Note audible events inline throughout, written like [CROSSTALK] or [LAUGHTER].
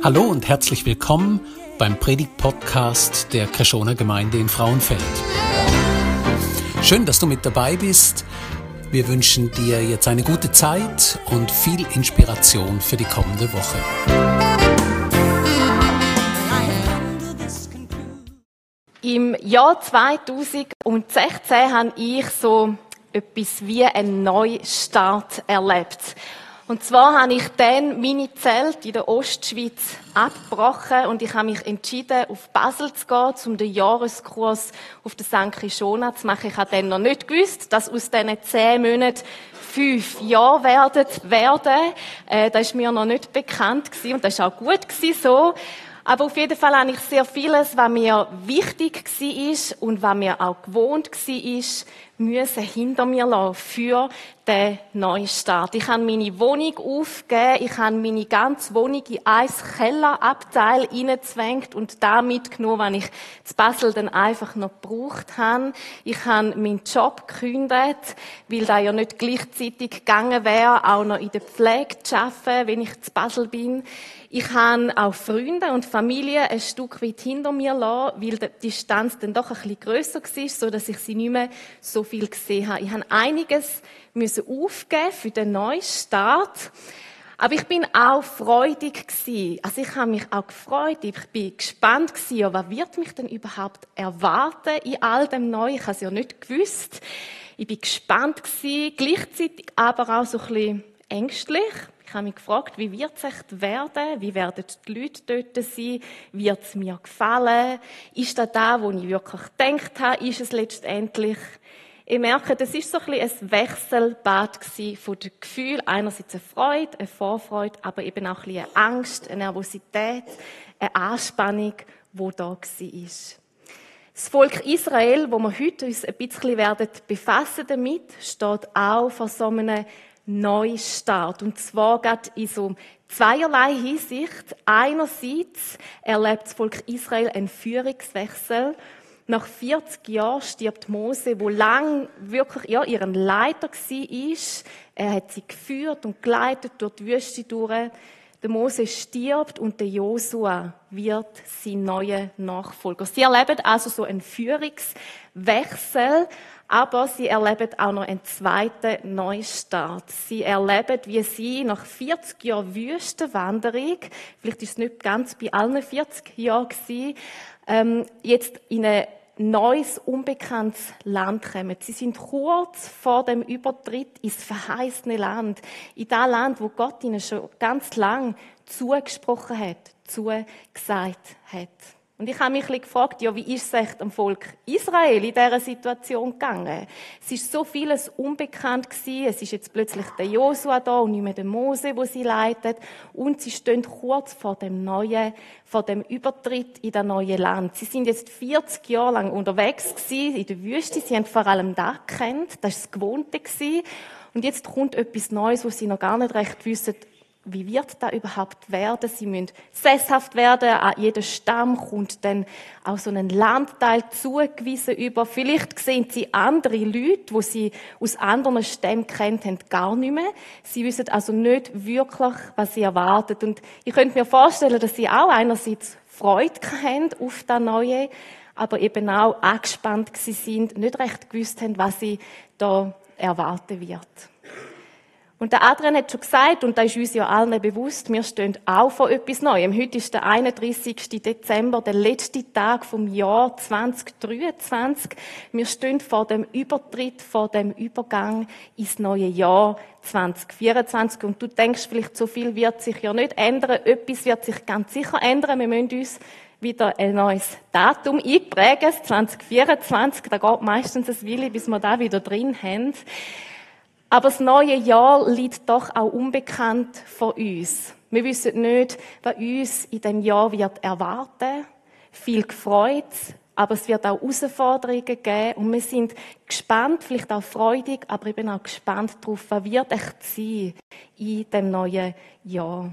Hallo und herzlich willkommen beim Predigt-Podcast der Kreschoner Gemeinde in Frauenfeld. Schön, dass du mit dabei bist. Wir wünschen dir jetzt eine gute Zeit und viel Inspiration für die kommende Woche. Im Jahr 2016 habe ich so etwas wie einen Neustart erlebt. Und zwar habe ich dann meine Zelt in der Ostschweiz abgebrochen und ich habe mich entschieden, auf Basel zu gehen, um den Jahreskurs auf der St. Krishona zu machen. Ich habe dann noch nicht gewusst, dass aus diesen zehn Monaten fünf Jahre werden. werden. Äh, das ist mir noch nicht bekannt gewesen und das war auch gut gewesen, so. Aber auf jeden Fall habe ich sehr vieles, was mir wichtig war und was mir auch gewohnt war, müssen hinter mir lassen für den Neustart. Ich habe meine Wohnung aufgegeben, ich habe meine ganze Wohnung in ein Kellerabteil hineingezwängt und da mitgenommen, was ich zu Basel dann einfach noch gebraucht habe. Ich habe meinen Job gekündigt, weil da ja nicht gleichzeitig gegangen wäre, auch noch in der Pflege zu arbeiten, wenn ich zu Basel bin. Ich habe auch Freunde und Familie ein Stück weit hinter mir lassen, weil die Distanz dann doch ein bisschen grösser war, so dass ich sie nicht mehr so viel gesehen habe. Ich habe einiges müssen aufgeben für den Neustart. Aber ich bin auch freudig gewesen. Also ich habe mich auch gefreut. Ich bin gespannt gewesen, was wird mich denn überhaupt erwarten in all dem Neuen? Ich habe es ja nicht gewusst. Ich bin gespannt gewesen, gleichzeitig aber auch so ein bisschen ängstlich. Ich habe mich gefragt, wie wird es echt werden? Wie werden die Leute dort sein? Wird es mir gefallen? Ist das da, wo ich wirklich gedacht habe? Ist es letztendlich? Ich merke, das ist so ein, bisschen ein Wechselbad von den Gefühlen. Einerseits eine Freude, eine Vorfreude, aber eben auch ein bisschen eine Angst, eine Nervosität, eine Anspannung, wo da war. Das Volk Israel, wo wir heute uns ein bisschen werden befassen damit, steht auch vor so einem Neustart. Und zwar geht in so zweierlei Hinsicht. Einerseits erlebt das Volk Israel einen Führungswechsel. Nach 40 Jahren stirbt Mose, wo lang wirklich ja, ihren Leiter war. Er hat sie geführt und geleitet durch die Wüste durch. Der Mose stirbt und der Josua wird sein neuer Nachfolger. Sie erleben also so einen Führungswechsel, aber sie erleben auch noch einen zweiten Neustart. Sie erleben, wie sie nach 40 Jahren Wüstenwanderung, vielleicht ist es nicht ganz bei allen 40 Jahren ähm, jetzt in ein neues, unbekanntes Land kommen. Sie sind kurz vor dem Übertritt ins verheißene Land. In das Land, wo Gott ihnen schon ganz lang zugesprochen hat, zugesagt hat. Und ich habe mich gefragt, ja, wie ist es echt am Volk Israel in dieser Situation gegangen? Es ist so vieles unbekannt gewesen. Es ist jetzt plötzlich der Josua da und nicht mehr der Mose, wo sie leitet. Und sie stehen kurz vor dem neuen, vor dem Übertritt in das neue Land. Sie sind jetzt 40 Jahre lang unterwegs gewesen in der Wüste. Sie haben vor allem das gekannt. Das ist das Gewohnte gewesen. Und jetzt kommt etwas Neues, wo sie noch gar nicht recht wissen, wie wird da überhaupt werden? Sie müssen sesshaft werden, an jeden Stamm kommt dann auch so ein Landteil zugewiesen über. Vielleicht sehen sie andere Leute, wo sie aus anderen Stämmen kennt haben, gar nicht mehr. Sie wissen also nicht wirklich, was sie erwartet. Und ich könnte mir vorstellen, dass sie auch einerseits Freude haben auf das Neue, aber eben auch angespannt sind, nicht recht gewusst haben, was sie da erwarten wird. Und der Adrian hat schon gesagt, und da ist uns ja allen bewusst, wir stehen auch vor etwas Neuem. Heute ist der 31. Dezember, der letzte Tag vom Jahr 2023. Wir stehen vor dem Übertritt, vor dem Übergang ins neue Jahr 2024. Und du denkst vielleicht, so viel wird sich ja nicht ändern. Etwas wird sich ganz sicher ändern. Wir müssen uns wieder ein neues Datum einprägen, 2024. Da geht meistens ein Wille, bis wir da wieder drin haben. Aber das neue Jahr liegt doch auch unbekannt vor uns. Wir wissen nicht, was uns in dem Jahr wird erwarten. Viel gefreut, aber es wird auch Herausforderungen geben und wir sind gespannt, vielleicht auch freudig, aber eben auch gespannt darauf, was wird echt sein in dem neuen Jahr.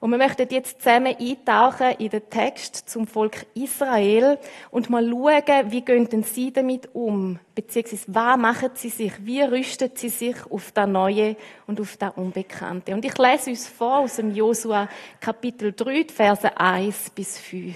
Und wir möchten jetzt zusammen eintauchen in den Text zum Volk Israel und mal schauen, wie gehen sie damit um? Beziehungsweise, was machen sie sich? Wie rüsten sie sich auf das Neue und auf das Unbekannte? Und ich lese uns vor aus dem Josua Kapitel 3, Verse 1 bis 5.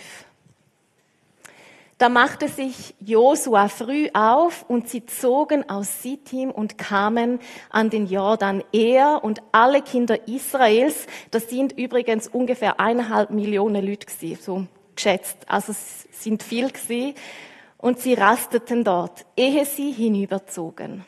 Da machte sich Josua früh auf und sie zogen aus Sittim und kamen an den Jordan. Er und alle Kinder Israels, das sind übrigens ungefähr eineinhalb Millionen Leute gewesen, so geschätzt. Also es sind viel gewesen. Und sie rasteten dort, ehe sie hinüberzogen.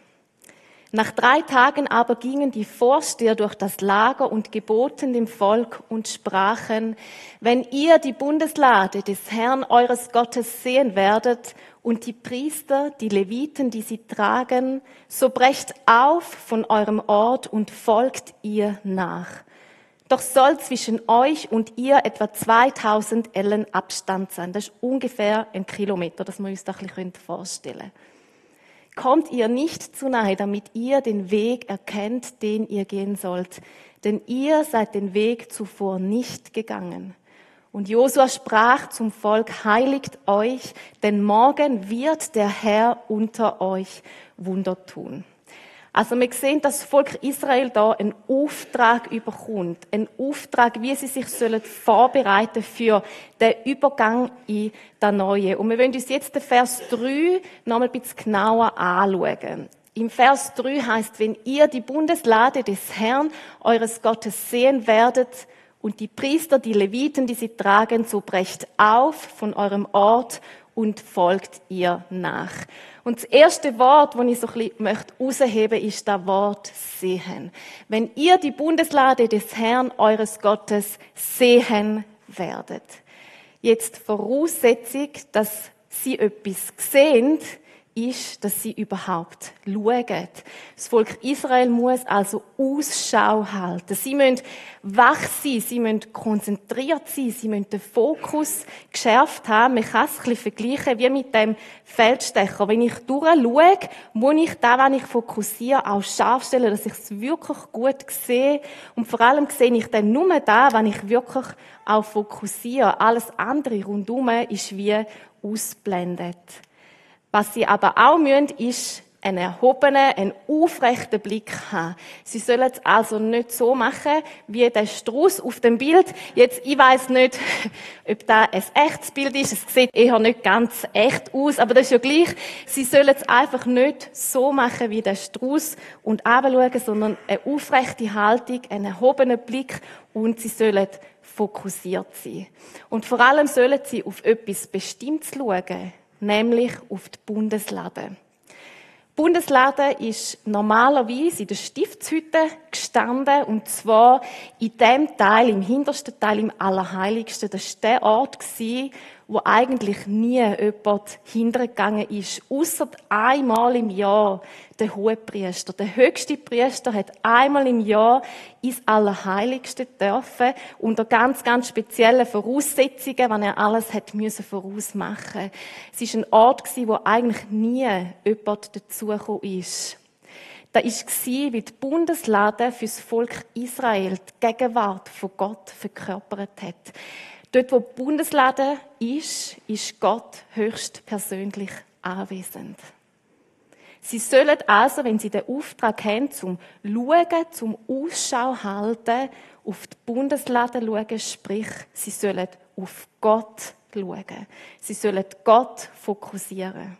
Nach drei Tagen aber gingen die Vorsteher durch das Lager und geboten dem Volk und sprachen, wenn ihr die Bundeslade des Herrn eures Gottes sehen werdet und die Priester, die Leviten, die sie tragen, so brecht auf von eurem Ort und folgt ihr nach. Doch soll zwischen euch und ihr etwa 2000 Ellen Abstand sein. Das ist ungefähr ein Kilometer, das man uns da ein bisschen vorstellen können kommt ihr nicht zu nahe, damit ihr den Weg erkennt, den ihr gehen sollt. Denn ihr seid den Weg zuvor nicht gegangen. Und Josua sprach zum Volk, heiligt euch, denn morgen wird der Herr unter euch Wunder tun. Also wir sehen, dass das Volk Israel da einen Auftrag überkommt. Einen Auftrag, wie sie sich sollen vorbereiten für den Übergang in das Neue. Und wir wollen uns jetzt den Vers 3 noch mal ein bisschen genauer anschauen. Im Vers 3 heißt, wenn ihr die Bundeslade des Herrn, eures Gottes sehen werdet, und die Priester, die Leviten, die sie tragen, so brecht auf von eurem Ort und folgt ihr nach. Und das erste Wort, das ich so ein bisschen möchte rausheben, ist das Wort sehen. Wenn ihr die Bundeslade des Herrn eures Gottes sehen werdet. Jetzt Voraussetzung, dass sie etwas sehen, ist, dass sie überhaupt schauen. Das Volk Israel muss also Ausschau halten. Sie müssen wach sein, sie müssen konzentriert sein, sie müssen den Fokus geschärft haben. Man kann es ein bisschen vergleichen wie mit dem Feldstecher. Wenn ich durchschaue, muss ich da, wenn ich fokussiere, auch scharf stellen, dass ich es wirklich gut sehe. Und vor allem sehe ich dann nur da, wenn ich wirklich auch fokussiere. Alles andere rundum ist wie ausblendet. Was sie aber auch müssen, ist einen erhobenen, einen aufrechten Blick haben. Sie sollen es also nicht so machen, wie der Strauß auf dem Bild. Jetzt, ich weiß nicht, [LAUGHS] ob da ein echtes Bild ist. Es sieht eher nicht ganz echt aus, aber das ist ja gleich. Sie sollen es einfach nicht so machen wie der Strauß und schauen, sondern eine aufrechte Haltung, einen erhobenen Blick und sie sollen fokussiert sein. Und vor allem sollen sie auf etwas Bestimmtes schauen nämlich auf die Bundeslade. Die Bundeslade ist normalerweise in der Stiftshütte gestanden, und zwar in dem Teil, im hintersten Teil, im Allerheiligsten. Das war der Ort, wo eigentlich nie jemand hintergegangen ist, außer einmal im Jahr der Hohepriester. Der höchste Priester hat einmal im Jahr ins Allerheiligste dürfen, unter ganz, ganz speziellen Voraussetzungen, wenn er alles hat müssen vorausmachen. Es ist ein Ort wo eigentlich nie jemand dazugekommen ist. Da war, wie die Bundeslade fürs Volk Israel die Gegenwart von Gott verkörpert hat. Dort, wo die Bundeslade ist, ist Gott höchst persönlich anwesend. Sie sollen also, wenn sie den Auftrag haben, zum Schauen, zum Ausschau halten, auf die Bundeslade schauen, sprich, sie sollen auf Gott schauen. Sie sollen Gott fokussieren.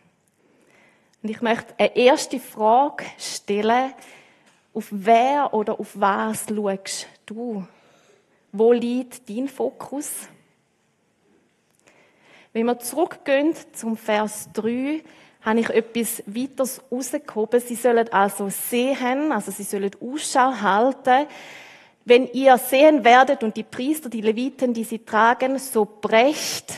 Und ich möchte eine erste Frage stellen. Auf wer oder auf was schaust du? Wo liegt dein Fokus? Wenn wir zurückgehen zum Vers 3, habe ich etwas weiteres rausgehoben. Sie sollen also sehen, also sie sollen Ausschau halten. Wenn ihr sehen werdet und die Priester, die Leviten, die sie tragen, so brecht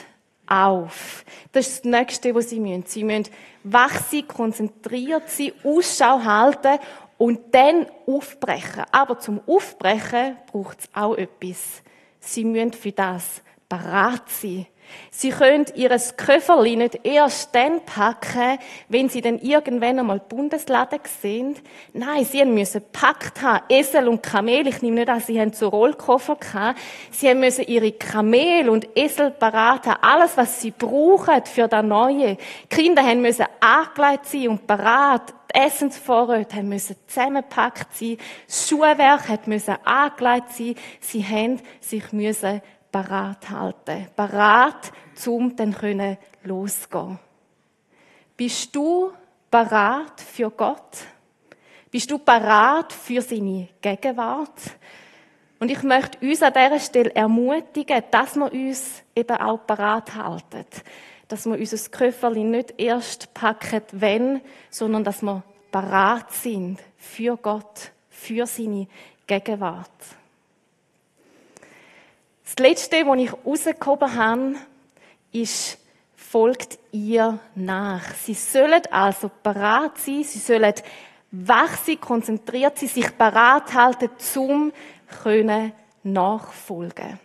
auf. Das ist das Nächste, was sie müssen. Sie müssen wach sein, konzentriert sein, Ausschau halten und dann aufbrechen. Aber zum Aufbrechen braucht es auch etwas. Sie müssen für das parat sein. Sie können ihr Köfferli nicht erst dann packen, wenn sie dann irgendwann einmal Bundesladen sehen. Nein, sie müssen packt haben. Esel und Kamel. Ich nehme nicht an, sie haben so Rollkoffer gehabt. Sie müssen ihre Kamel und Esel parat haben. Alles, was sie brauchen für das Neue. Die Kinder haben müssen angelegt sein und parat. Essensvorräte haben müssen zusammengepackt sein. Das Schuhwerk hat müssen angelegt sein. Sie haben sich müssen parat halten. Parat, um dann können losgehen. Bist du parat für Gott? Bist du parat für seine Gegenwart? Und ich möchte uns an dieser Stelle ermutigen, dass wir uns eben auch parat halten. Dass wir unser Köfferli nicht erst packen, wenn, sondern dass wir parat sind für Gott, für seine Gegenwart. Das Letzte, was ich rausgehoben habe, ist, folgt ihr nach. Sie sollen also parat sein, sie sollen wach sein, konzentriert sein, sich parat halten, zum können nachfolgen.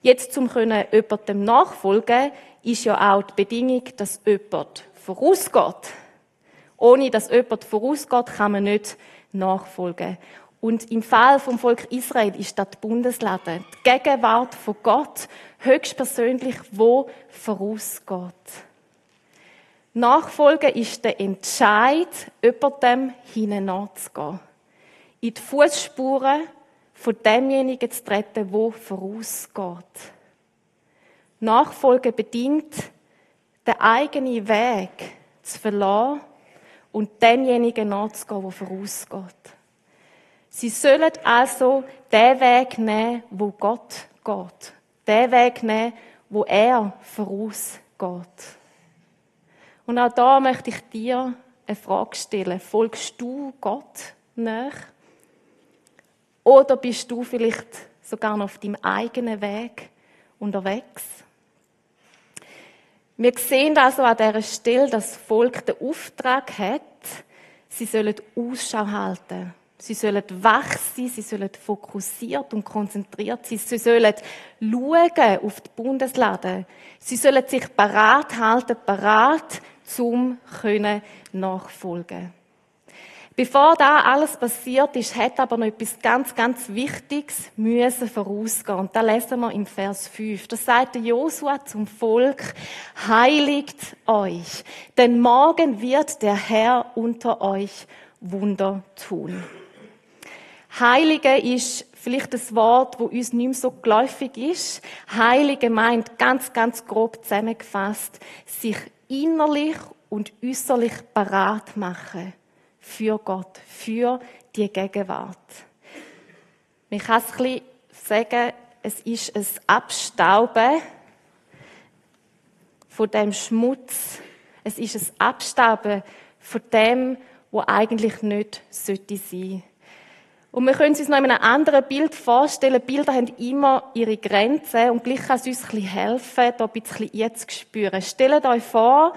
Jetzt zum können jemandem nachfolgen, ist ja auch die Bedingung, dass jemand vorausgeht. Ohne dass jemand vorausgeht, kann man nicht nachfolgen. Und im Fall vom Volk Israel ist das die Bundeslade, die Gegenwart von Gott, höchstpersönlich, wo vorausgeht. Nachfolgen ist der Entscheid, jemandem hineinzugehen. In die Fußspuren von demjenigen zu treten, wo vorausgeht. Nachfolgen bedingt, den eigenen Weg zu verlassen und denjenigen nachzugehen, der vorausgeht. Sie sollen also den Weg nehmen, wo Gott geht. Den Weg nehmen, wo er vorausgeht. Und auch da möchte ich dir eine Frage stellen. Folgst du Gott nach? Oder bist du vielleicht sogar noch auf deinem eigenen Weg unterwegs? Wir sehen also an dieser Stelle, dass das Volk den Auftrag hat, sie sollen Ausschau halten Sie sollen wach sein, sie sollen fokussiert und konzentriert sein. Sie sollen schauen auf die Bundeslade. Sie sollen sich parat halten, parat, zum können nachfolgen. Bevor da alles passiert ist, hat aber noch etwas ganz, ganz Wichtiges müssen vorausgehen. Und da lesen wir im Vers 5. Das sagt Josua zum Volk, heiligt euch, denn morgen wird der Herr unter euch Wunder tun. Heilige ist vielleicht das Wort, wo uns nicht mehr so geläufig ist. Heilige meint ganz, ganz grob zusammengefasst, sich innerlich und äußerlich parat machen für Gott, für die Gegenwart. Man kann es ein bisschen sagen, es ist ein Abstauben von dem Schmutz. Es ist ein Abstauben von dem, wo eigentlich nicht sein sollte und wir können uns noch in einem anderen Bild vorstellen. Bilder haben immer ihre Grenzen und gleich kann es uns ein bisschen helfen, da ein bisschen jetzt zu spüren. Stellt euch vor,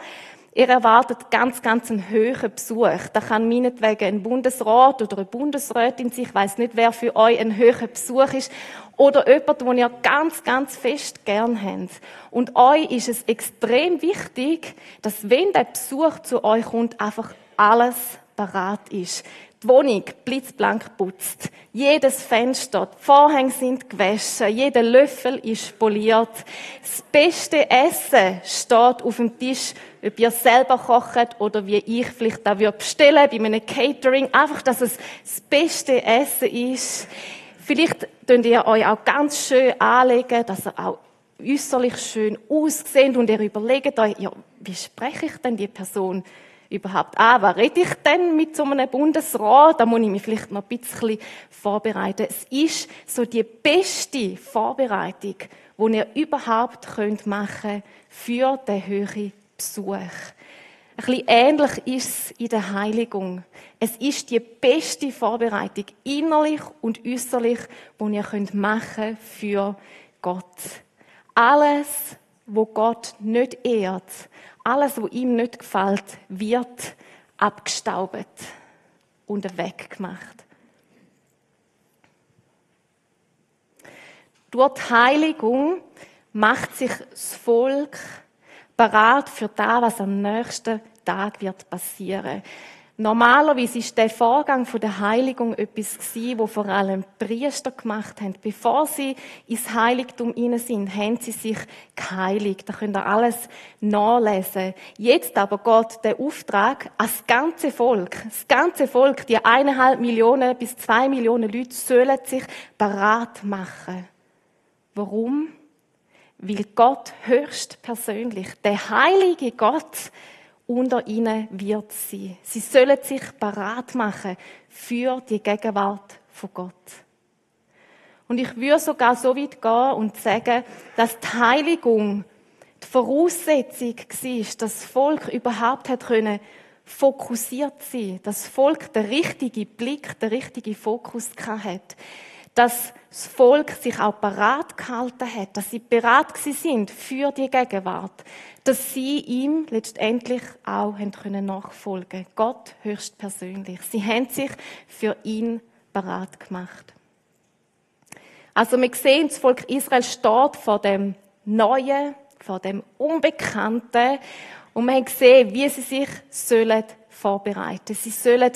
ihr erwartet ganz, ganz einen höheren Besuch. Da kann meinetwegen ein Bundesrat oder eine Bundesrätin sein. Ich weiss nicht, wer für euch ein höherer Besuch ist. Oder jemand, den ihr ganz, ganz fest gern habt. Und euch ist es extrem wichtig, dass wenn der Besuch zu euch kommt, einfach alles parat ist die Wohnung blitzblank putzt. Jedes Fenster, die Vorhänge sind gewaschen, jeder Löffel ist poliert. Das beste Essen steht auf dem Tisch, ob ihr selber kocht oder wie ich vielleicht da bestellen bei einem Catering. Einfach, dass es das beste Essen ist. Vielleicht könnt ihr euch auch ganz schön anlegen, dass ihr auch äußerlich schön aussehen und ihr überlegt euch, ja, wie spreche ich denn die Person überhaupt an? Was rede ich denn mit so einem Bundesrat? Da muss ich mich vielleicht noch ein bisschen vorbereiten. Es ist so die beste Vorbereitung, die ihr überhaupt könnt machen für den höheren Besuch. Ein bisschen ähnlich ist es in der Heiligung. Es ist die beste Vorbereitung, innerlich und äußerlich, die ihr könnt machen für Gott. Alles, wo Gott nicht ehrt, alles, was ihm nicht gefällt, wird abgestaubt und weggemacht. Durch Heiligung macht sich das Volk parat für das, was am nächsten Tag wird passieren. Normalerweise ist der Vorgang der Heiligung etwas gewesen, wo vor allem Priester gemacht haben. Bevor sie ins Heiligtum hinein sind, haben sie sich geheiligt. Da könnt ihr alles nachlesen. Jetzt aber Gott der Auftrag als ganze Volk, das ganze Volk, die eineinhalb Millionen bis zwei Millionen Leute sollen sich parat machen. Warum? Weil Gott höchst persönlich, der heilige Gott, unter ihnen wird sein. Sie sollen sich parat machen für die Gegenwart von Gott. Und ich würde sogar so weit gehen und sagen, dass die Heiligung die Voraussetzung war, dass das Volk überhaupt hat können fokussiert sein, dass das Volk den richtigen Blick, den richtigen Fokus hat dass das Volk sich auch parat gehalten hat, dass sie bereit sind für die Gegenwart, dass sie ihm letztendlich auch können nachfolgen. Gott höchstpersönlich. Sie haben sich für ihn parat gemacht. Also wir sehen, das Volk Israel steht vor dem Neuen, vor dem Unbekannten und wir haben gesehen, wie sie sich sollen vorbereiten. Sie sollen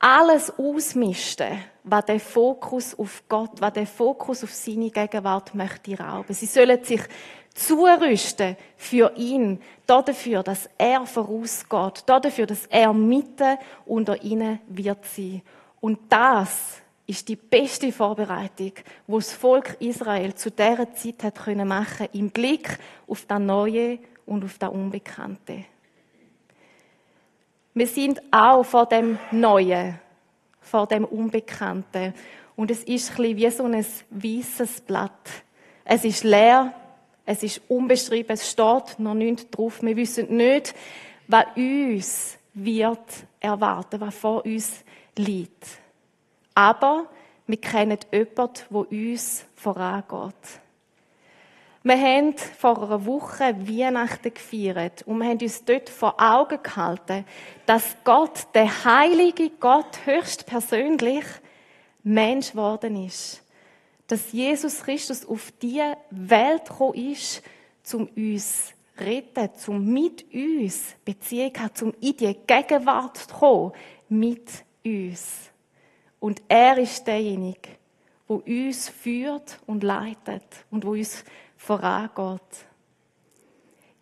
alles ausmisten, was der Fokus auf Gott, was der Fokus auf seine Gegenwart möchte rauben. Sie sollen sich zurüsten für ihn, dafür, dass er vorausgeht, dafür, dass er mitten unter ihnen wird sein. Und das ist die beste Vorbereitung, wo das Volk Israel zu dieser Zeit hat können machen im Blick auf das Neue und auf das Unbekannte. Wir sind auch vor dem Neuen, vor dem Unbekannten. Und es ist ein wie so ein weißes Blatt. Es ist leer, es ist unbeschrieben, es steht noch nichts drauf. Wir wissen nicht, was uns wird erwarten, was vor uns liegt. Aber wir kennen jemanden, der uns vorangeht. Wir haben vor einer Woche Weihnachten gefeiert und wir haben uns dort vor Augen gehalten, dass Gott, der heilige Gott, höchstpersönlich Mensch geworden ist. Dass Jesus Christus auf diese Welt gekommen ist, um uns zu retten, um mit uns Beziehung zu haben, um in die Gegenwart zu kommen, mit uns. Und er ist derjenige, der uns führt und leitet und wo uns vorangeht.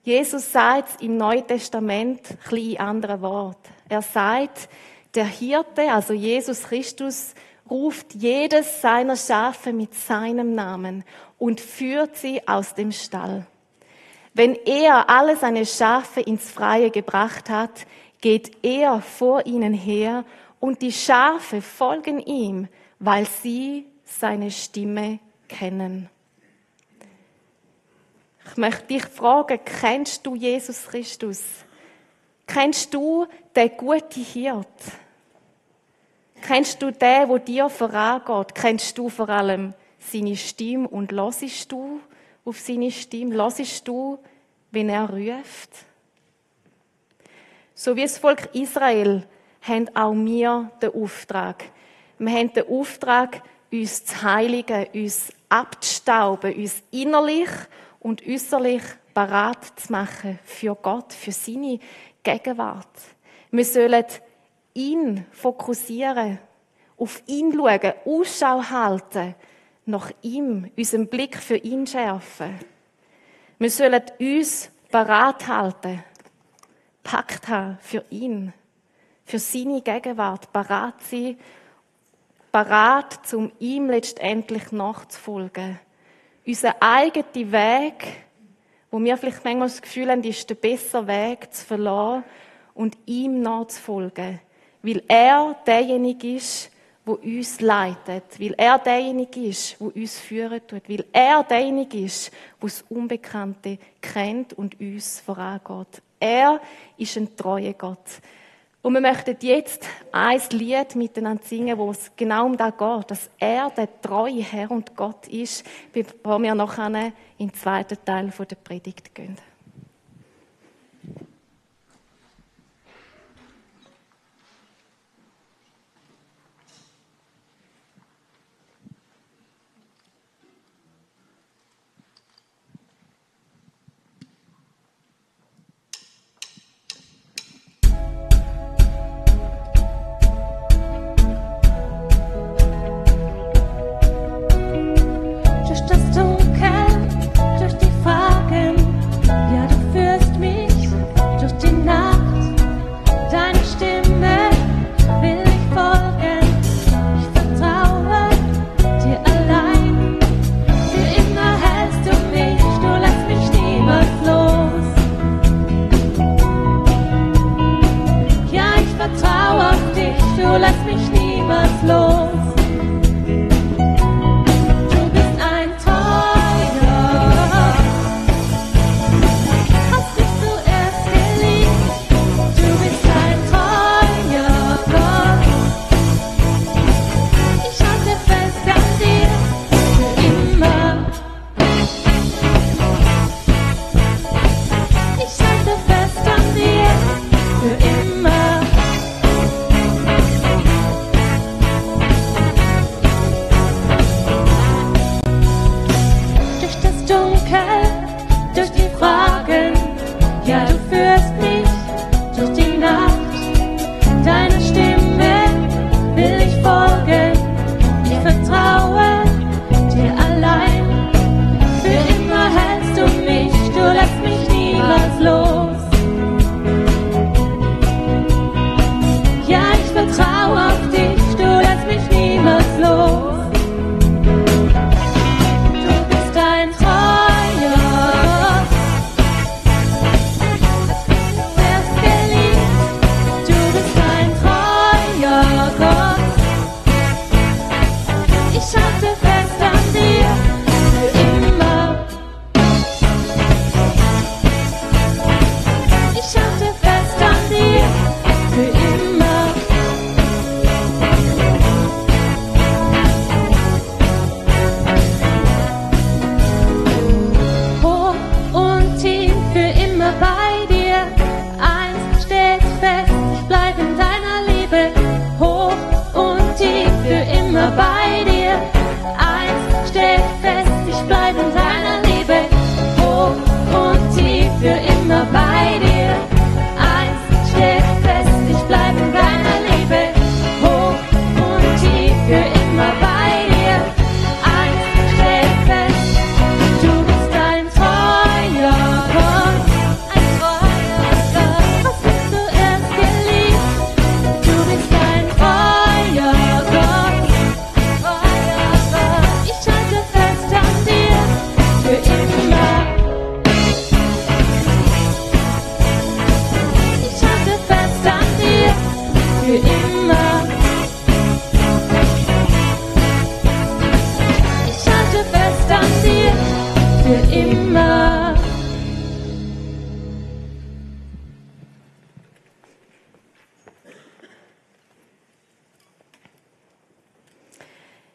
Jesus sagt im Neuen Testament ein in anderen Worten. Er sagt, der Hirte, also Jesus Christus, ruft jedes seiner Schafe mit seinem Namen und führt sie aus dem Stall. Wenn er alle seine Schafe ins Freie gebracht hat, geht er vor ihnen her und die Schafe folgen ihm, weil sie seine Stimme kennen. Ich möchte dich fragen, kennst du Jesus Christus? Kennst du den guten Hirt? Kennst du den, wo dir vorangeht? Kennst du vor allem seine Stimme und losisch du auf seine Stimme? Losisch du, wenn er ruft? So wie das Volk Israel haben auch wir den Auftrag. Wir haben den Auftrag, uns zu heiligen, uns abzustauben, uns innerlich und äußerlich parat zu machen für Gott, für seine Gegenwart. Wir sollen ihn fokussieren, auf ihn schauen, Ausschau halten, nach ihm, unseren Blick für ihn schärfen. Wir sollen uns parat halten, Pakt haben für ihn, für seine Gegenwart, parat sein, parat, um ihm letztendlich nachzufolgen unseren eigenen Weg, wo wir vielleicht manchmal das Gefühl haben, ist der bessere Weg zu verlassen und ihm nachzufolgen. Weil er derjenige ist, wo uns leitet, weil er derjenige ist, wo uns führen tut, weil er derjenige ist, wo das Unbekannte kennt und uns vorangeht. Er ist ein treuer Gott. Und wir möchten jetzt ein Lied miteinander singen, wo es genau um das geht, dass er der treue Herr und Gott ist, bevor wir nachher in den zweiten Teil der Predigt gehen.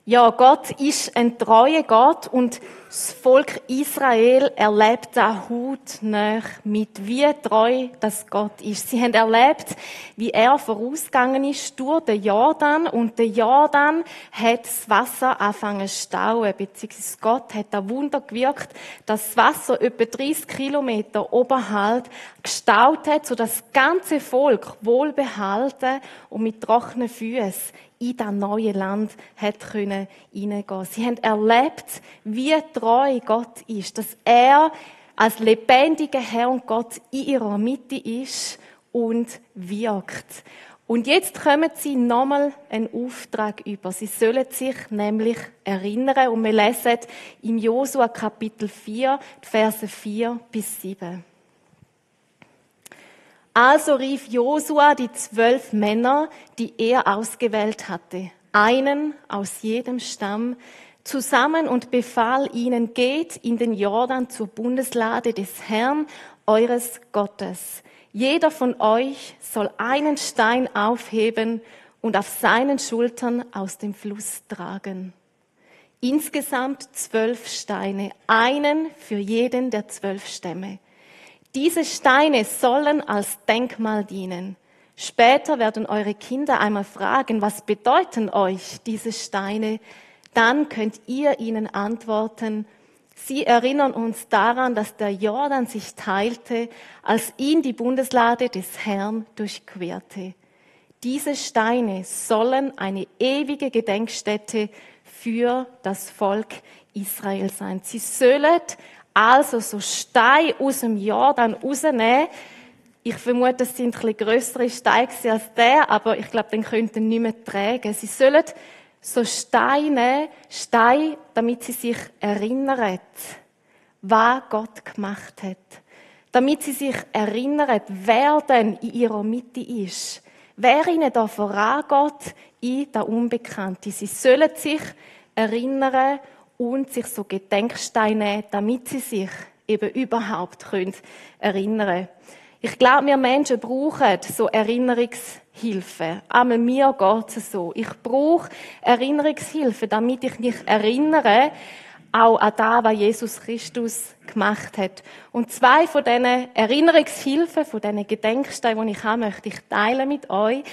Ja, Gott ist ein treuer Gott und das Volk Israel erlebt da hautnah mit, wie treu das Gott ist. Sie haben erlebt, wie er vorausgegangen ist durch den Jordan und der Jordan hat das Wasser angefangen zu stauen, beziehungsweise Gott hat da Wunder gewirkt, dass das Wasser etwa 30 Kilometer oberhalb gestaut hat, sodass das ganze Volk wohlbehalten und mit trockenen Füßen in das neue Land hat können. Sie haben erlebt, wie treu Gott ist, dass er als lebendiger Herr und Gott in ihrer Mitte ist und wirkt. Und jetzt kommen sie nochmal einen Auftrag über. Sie sollen sich nämlich erinnern und wir lesen im Josua Kapitel 4, Verse 4 bis 7. Also rief Josua die zwölf Männer, die er ausgewählt hatte, einen aus jedem Stamm, zusammen und befahl ihnen, geht in den Jordan zur Bundeslade des Herrn, eures Gottes. Jeder von euch soll einen Stein aufheben und auf seinen Schultern aus dem Fluss tragen. Insgesamt zwölf Steine, einen für jeden der zwölf Stämme. Diese Steine sollen als Denkmal dienen. Später werden eure Kinder einmal fragen, was bedeuten euch diese Steine? Dann könnt ihr ihnen antworten, sie erinnern uns daran, dass der Jordan sich teilte, als ihn die Bundeslade des Herrn durchquerte. Diese Steine sollen eine ewige Gedenkstätte für das Volk Israel sein. Sie sollen also so Steine aus dem Jordan rausnehmen. Ich vermute, das sind ein bisschen grössere Steine als der, aber ich glaube, den könnten nicht mehr tragen. Sie sollen so Steine, Steine, damit sie sich erinnern, was Gott gemacht hat. Damit sie sich erinnern, wer denn in ihrer Mitte ist. Wer ihnen da vorangeht in der Unbekannte. Sie sollen sich erinnern und sich so Gedenksteine, damit sie sich eben überhaupt können erinnern. Ich glaube, wir Menschen brauchen so Erinnerungshilfe. Einmal mir geht es so. Ich brauche Erinnerungshilfe, damit ich mich erinnere, auch an das, was Jesus Christus gemacht hat. Und zwei von diesen Erinnerungshilfen, von diesen Gedenksteinen, die ich habe, möchte ich teilen mit euch.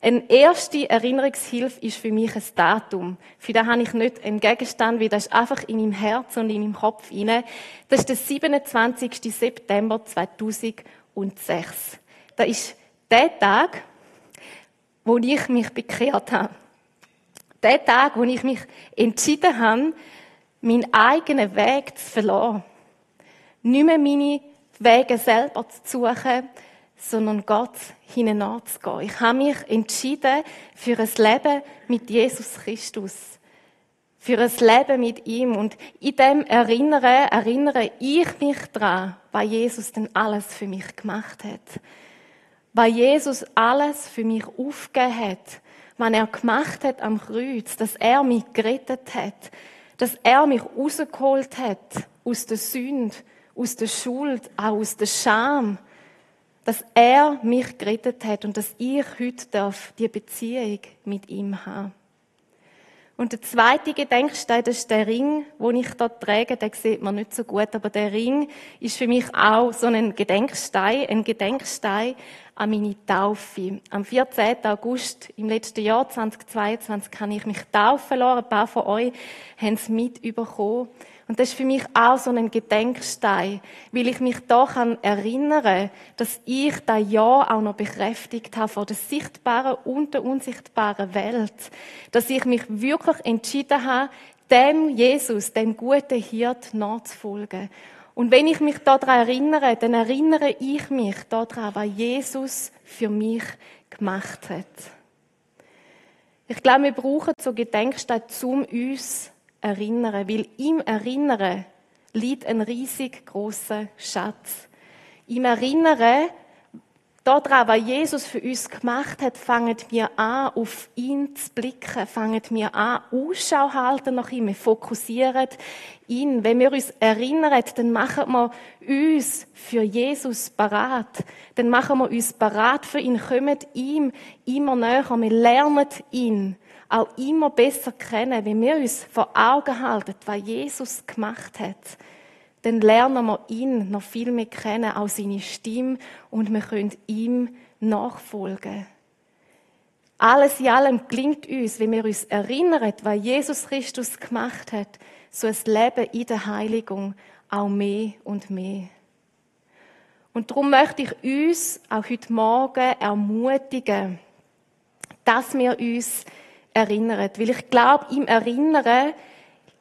Eine erste Erinnerungshilfe ist für mich ein Datum. Für das habe ich nicht einen Gegenstand, weil das ist einfach in meinem Herz und in meinem Kopf inne. Das ist der 27. September 2006. Das ist der Tag, wo ich mich bekehrt habe. Der Tag, wo ich mich entschieden habe, meinen eigenen Weg zu verlassen. Nicht mehr meine Wege selber zu suchen, sondern Gott hineinzugehen. Ich habe mich entschieden für ein Leben mit Jesus Christus. Für ein Leben mit ihm. Und in dem erinnere, erinnere ich mich daran, was Jesus denn alles für mich gemacht hat. Was Jesus alles für mich aufgegeben hat. Was er gemacht hat am Kreuz. Dass er mich gerettet hat. Dass er mich rausgeholt hat. Aus der Sünde, aus der Schuld, auch aus der Scham dass er mich gerettet hat und dass ich heute darf die Beziehung mit ihm haben. Und der zweite Gedenkstein, das ist der Ring, den ich dort trage. Den sieht man nicht so gut, aber der Ring ist für mich auch so ein Gedenkstein, ein Gedenkstein an meine Taufe. Am 14. August im letzten Jahr, 2022, kann ich mich taufen lassen. Ein paar von euch haben es mitbekommen. Und das ist für mich auch so ein Gedenkstein, weil ich mich da kann erinnern, dass ich da ja auch noch bekräftigt habe vor der sichtbaren und der unsichtbaren Welt, dass ich mich wirklich entschieden habe, dem Jesus, dem guten Hirt nachzufolgen. Und wenn ich mich daran erinnere, dann erinnere ich mich daran, was Jesus für mich gemacht hat. Ich glaube, wir brauchen so Gedenksteine, um uns erinnern, weil im Erinnern liegt ein riesig großer Schatz. Im Erinnern daran, was Jesus für uns gemacht hat, fangen wir an, auf ihn zu blicken, fangen wir an, Ausschau halten nach ihm, wir fokussieren ihn. Wenn wir uns erinnern, dann machen wir uns für Jesus parat. Dann machen wir uns parat für ihn, kommen ihm immer näher, wir lernen ihn auch immer besser kennen, wenn wir uns vor Augen halten, was Jesus gemacht hat, dann lernen wir ihn noch viel mehr kennen, auch seine Stimme, und wir können ihm nachfolgen. Alles in allem klingt uns, wenn wir uns erinnern, was Jesus Christus gemacht hat, so ein Leben in der Heiligung auch mehr und mehr. Und darum möchte ich uns auch heute Morgen ermutigen, dass wir uns erinnern. Weil ich glaube, im Erinnern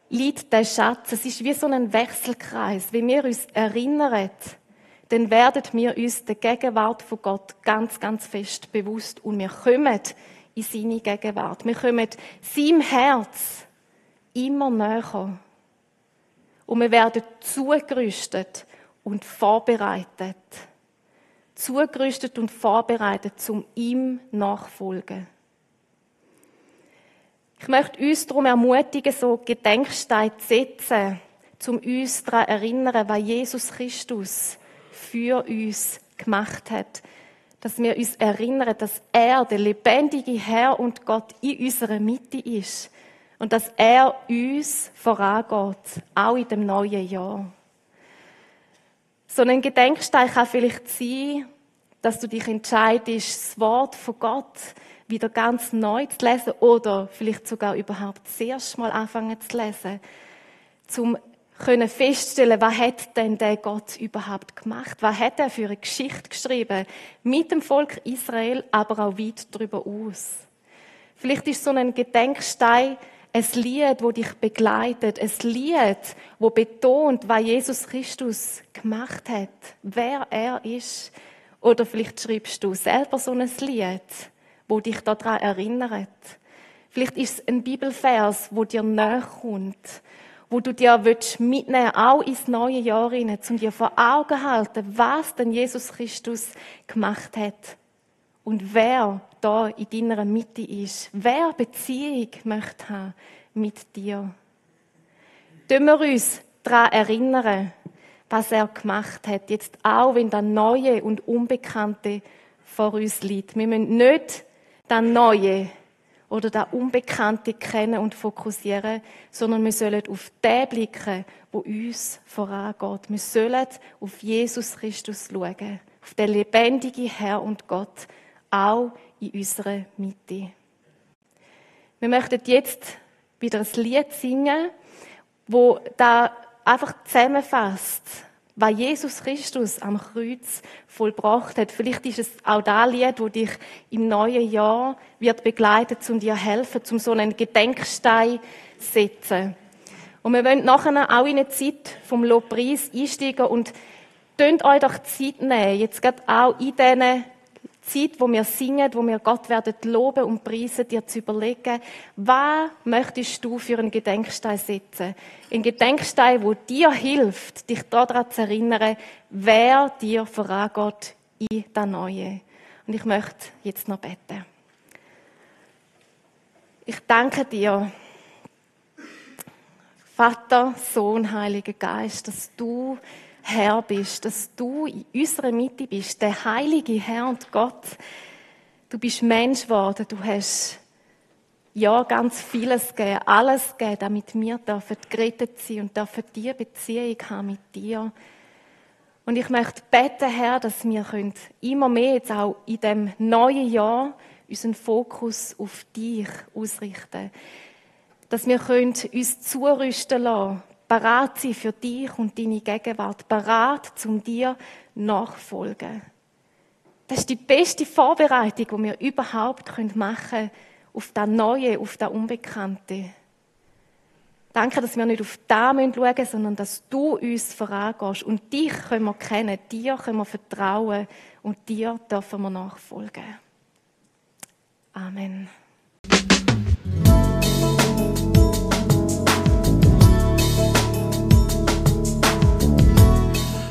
liegt der Schatz. Es ist wie so ein Wechselkreis. Wenn wir uns erinnern, dann werden wir uns der Gegenwart von Gott ganz, ganz fest bewusst und wir kommen in seine Gegenwart. Wir kommen seinem Herz immer näher. Und wir werden zugerüstet und vorbereitet. Zugerüstet und vorbereitet, zum ihm nachfolgen. Ich möchte uns darum ermutigen, so Gedenksteine zu setzen, um uns daran zu erinnern, was Jesus Christus für uns gemacht hat. Dass wir uns erinnern, dass er, der lebendige Herr und Gott, in unserer Mitte ist. Und dass er uns vorangeht, auch in dem neuen Jahr. So ein Gedenkstein kann vielleicht sein, dass du dich entscheidest, das Wort von Gott wieder ganz neu zu lesen oder vielleicht sogar überhaupt das erste Mal anfangen zu lesen, zum können feststellen, was hat denn der Gott überhaupt gemacht? Was hat er für eine Geschichte geschrieben? Mit dem Volk Israel, aber auch weit darüber aus. Vielleicht ist so ein Gedenkstein ein Lied, wo dich begleitet, ein Lied, wo betont, was Jesus Christus gemacht hat, wer er ist. Oder vielleicht schreibst du selber so ein Lied, wo dich daran erinnert. Vielleicht ist es ein Bibelvers, wo dir näher kommt, wo du dir mitnehmen willst, auch ins neue Jahr hinein, um dir vor Augen halten, was denn Jesus Christus gemacht hat und wer da in deiner Mitte ist, wer Beziehung möchte haben mit dir. Tun wir uns daran erinnern, was er gemacht hat, jetzt auch, wenn das Neue und Unbekannte vor uns liegt. Wir müssen nicht das Neue oder das Unbekannte kennen und fokussieren, sondern wir sollen auf den blicken, wo uns vorangeht. Wir sollen auf Jesus Christus schauen, auf den lebendigen Herr und Gott, auch in unserer Mitte. Wir möchten jetzt wieder ein Lied singen, wo da einfach zusammenfasst, was Jesus Christus am Kreuz vollbracht hat. Vielleicht ist es auch das Lied, wo dich im neuen Jahr wird begleiten, um dir helfen, um so einen Gedenkstein zu setzen. Und wir wollen nachher auch in eine Zeit vom Lobpreis einsteigen und könnt euch doch Zeit nehmen, jetzt gerade auch in diesen Zeit, wo wir singen, wo wir Gott werden loben und preisen, dir zu überlegen, was möchtest du für einen Gedenkstein setzen? Ein Gedenkstein, wo dir hilft, dich daran zu erinnern, wer dir vorangeht in das Neue. Und ich möchte jetzt noch beten. Ich danke dir, Vater, Sohn, Heiliger Geist, dass du Herr bist, dass du in unserer Mitte bist, der heilige Herr und Gott. Du bist Mensch geworden, du hast ja ganz vieles gegeben, alles gegeben, damit wir dürfen gerettet sein und dürfen die Beziehung haben mit dir. Und ich möchte beten, Herr, dass wir immer mehr jetzt auch in dem neuen Jahr unseren Fokus auf dich ausrichten. Dass wir uns zurüsten lassen Parat sein für dich und deine Gegenwart. Parat, zum dir nachfolgen. Das ist die beste Vorbereitung, die wir überhaupt machen können auf das Neue, auf das Unbekannte. Danke, dass wir nicht auf das schauen müssen, sondern dass du uns vorangehst. Und dich können wir kennen, dir können wir vertrauen und dir dürfen wir nachfolgen. Amen.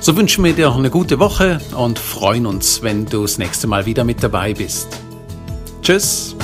So wünschen wir dir eine gute Woche und freuen uns, wenn du das nächste Mal wieder mit dabei bist. Tschüss!